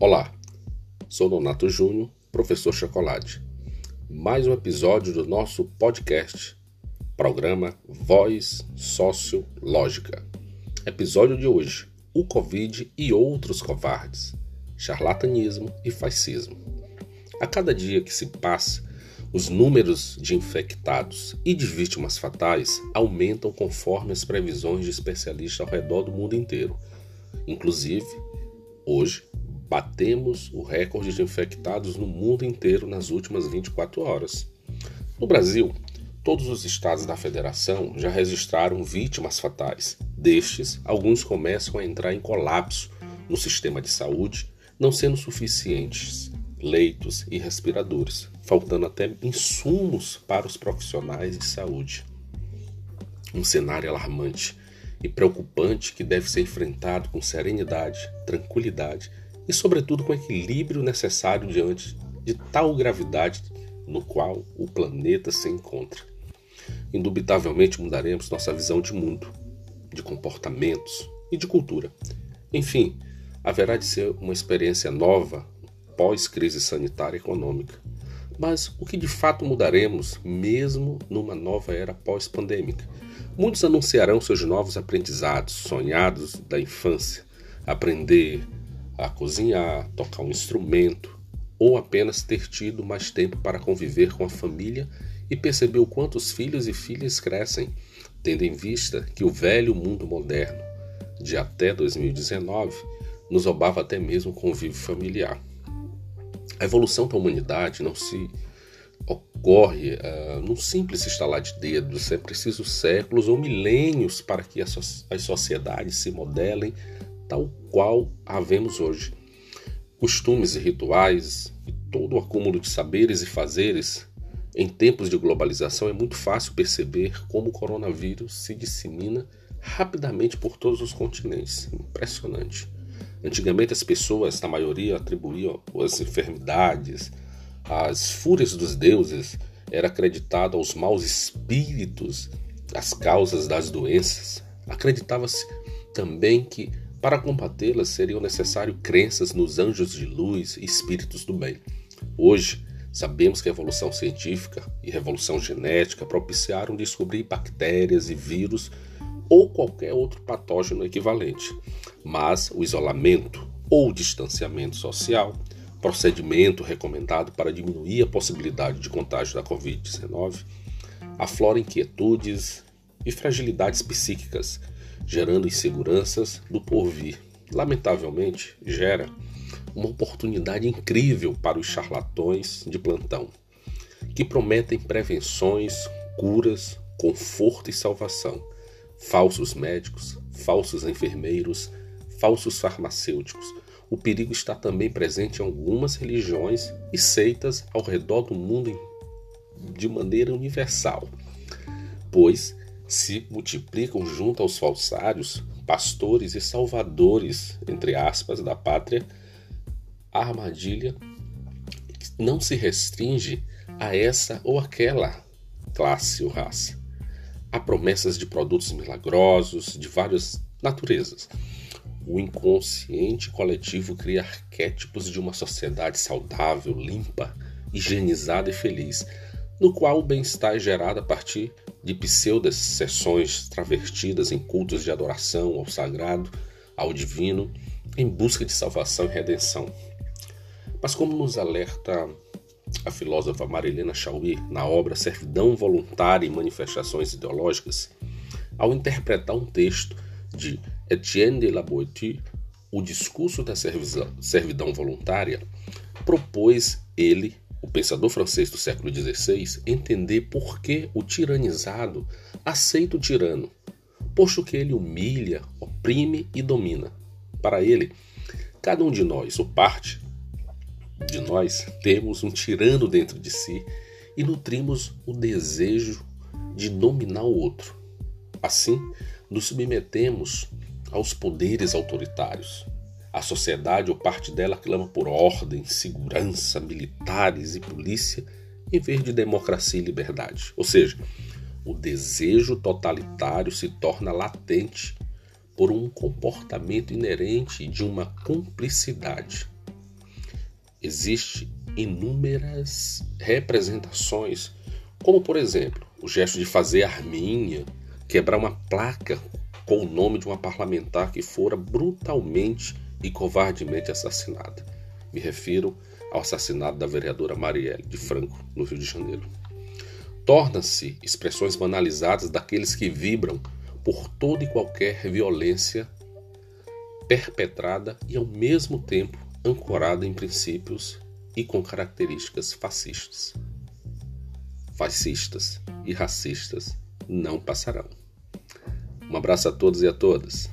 Olá, sou Donato Júnior, professor Chocolate. Mais um episódio do nosso podcast, programa Voz Sociológica. Episódio de hoje: o Covid e outros covardes, charlatanismo e fascismo. A cada dia que se passa, os números de infectados e de vítimas fatais aumentam conforme as previsões de especialistas ao redor do mundo inteiro. Inclusive, hoje batemos o recorde de infectados no mundo inteiro nas últimas 24 horas. No Brasil, todos os estados da federação já registraram vítimas fatais. Destes, alguns começam a entrar em colapso no sistema de saúde, não sendo suficientes leitos e respiradores, faltando até insumos para os profissionais de saúde. Um cenário alarmante e preocupante que deve ser enfrentado com serenidade, tranquilidade e, sobretudo, com equilíbrio necessário diante de tal gravidade no qual o planeta se encontra. Indubitavelmente mudaremos nossa visão de mundo, de comportamentos e de cultura. Enfim, haverá de ser uma experiência nova pós-crise sanitária e econômica. Mas o que de fato mudaremos, mesmo numa nova era pós-pandêmica? Muitos anunciarão seus novos aprendizados, sonhados da infância, aprender a cozinhar, tocar um instrumento, ou apenas ter tido mais tempo para conviver com a família e perceber o quanto os filhos e filhas crescem, tendo em vista que o velho mundo moderno, de até 2019, nos roubava até mesmo o convívio familiar. A evolução da humanidade não se ocorre uh, num simples estalar de dedos, é preciso séculos ou milênios para que as sociedades se modelem tal qual a vemos hoje. Costumes e rituais e todo o acúmulo de saberes e fazeres em tempos de globalização é muito fácil perceber como o coronavírus se dissemina rapidamente por todos os continentes. Impressionante. Antigamente as pessoas, na maioria, atribuíam as enfermidades, as fúrias dos deuses, era acreditado aos maus espíritos, as causas das doenças. Acreditava-se também que para combatê-las seriam necessárias crenças nos anjos de luz e espíritos do bem. Hoje, sabemos que a evolução científica e revolução genética propiciaram descobrir bactérias e vírus ou qualquer outro patógeno equivalente. Mas o isolamento ou distanciamento social, procedimento recomendado para diminuir a possibilidade de contágio da Covid-19, aflora inquietudes e fragilidades psíquicas, gerando inseguranças do porvir. Lamentavelmente, gera uma oportunidade incrível para os charlatões de plantão, que prometem prevenções, curas, conforto e salvação falsos médicos, falsos enfermeiros, falsos farmacêuticos. O perigo está também presente em algumas religiões e seitas ao redor do mundo de maneira universal, pois se multiplicam junto aos falsários, pastores e salvadores, entre aspas, da pátria, a armadilha não se restringe a essa ou aquela classe ou raça. Há promessas de produtos milagrosos de várias naturezas. O inconsciente coletivo cria arquétipos de uma sociedade saudável, limpa, higienizada e feliz, no qual o bem-estar é gerado a partir de pseudas sessões em cultos de adoração ao sagrado, ao divino, em busca de salvação e redenção. Mas como nos alerta a filósofa Marilena Chauí na obra Servidão Voluntária e Manifestações Ideológicas, ao interpretar um texto de Etienne de la Boétie, O Discurso da Servidão Voluntária, propôs ele, o pensador francês do século XVI, entender por que o tiranizado aceita o tirano, posto que ele humilha, oprime e domina. Para ele, cada um de nós, ou parte, de nós temos um tirano dentro de si e nutrimos o desejo de dominar o outro. Assim, nos submetemos aos poderes autoritários. A sociedade ou parte dela clama por ordem, segurança, militares e polícia em vez de democracia e liberdade. Ou seja, o desejo totalitário se torna latente por um comportamento inerente de uma cumplicidade Existem inúmeras representações, como por exemplo, o gesto de fazer arminha, quebrar uma placa com o nome de uma parlamentar que fora brutalmente e covardemente assassinada. Me refiro ao assassinato da vereadora Marielle de Franco, no Rio de Janeiro. Torna-se expressões banalizadas daqueles que vibram por toda e qualquer violência perpetrada e ao mesmo tempo ancorada em princípios e com características fascistas. Fascistas e racistas não passarão. Um abraço a todos e a todas.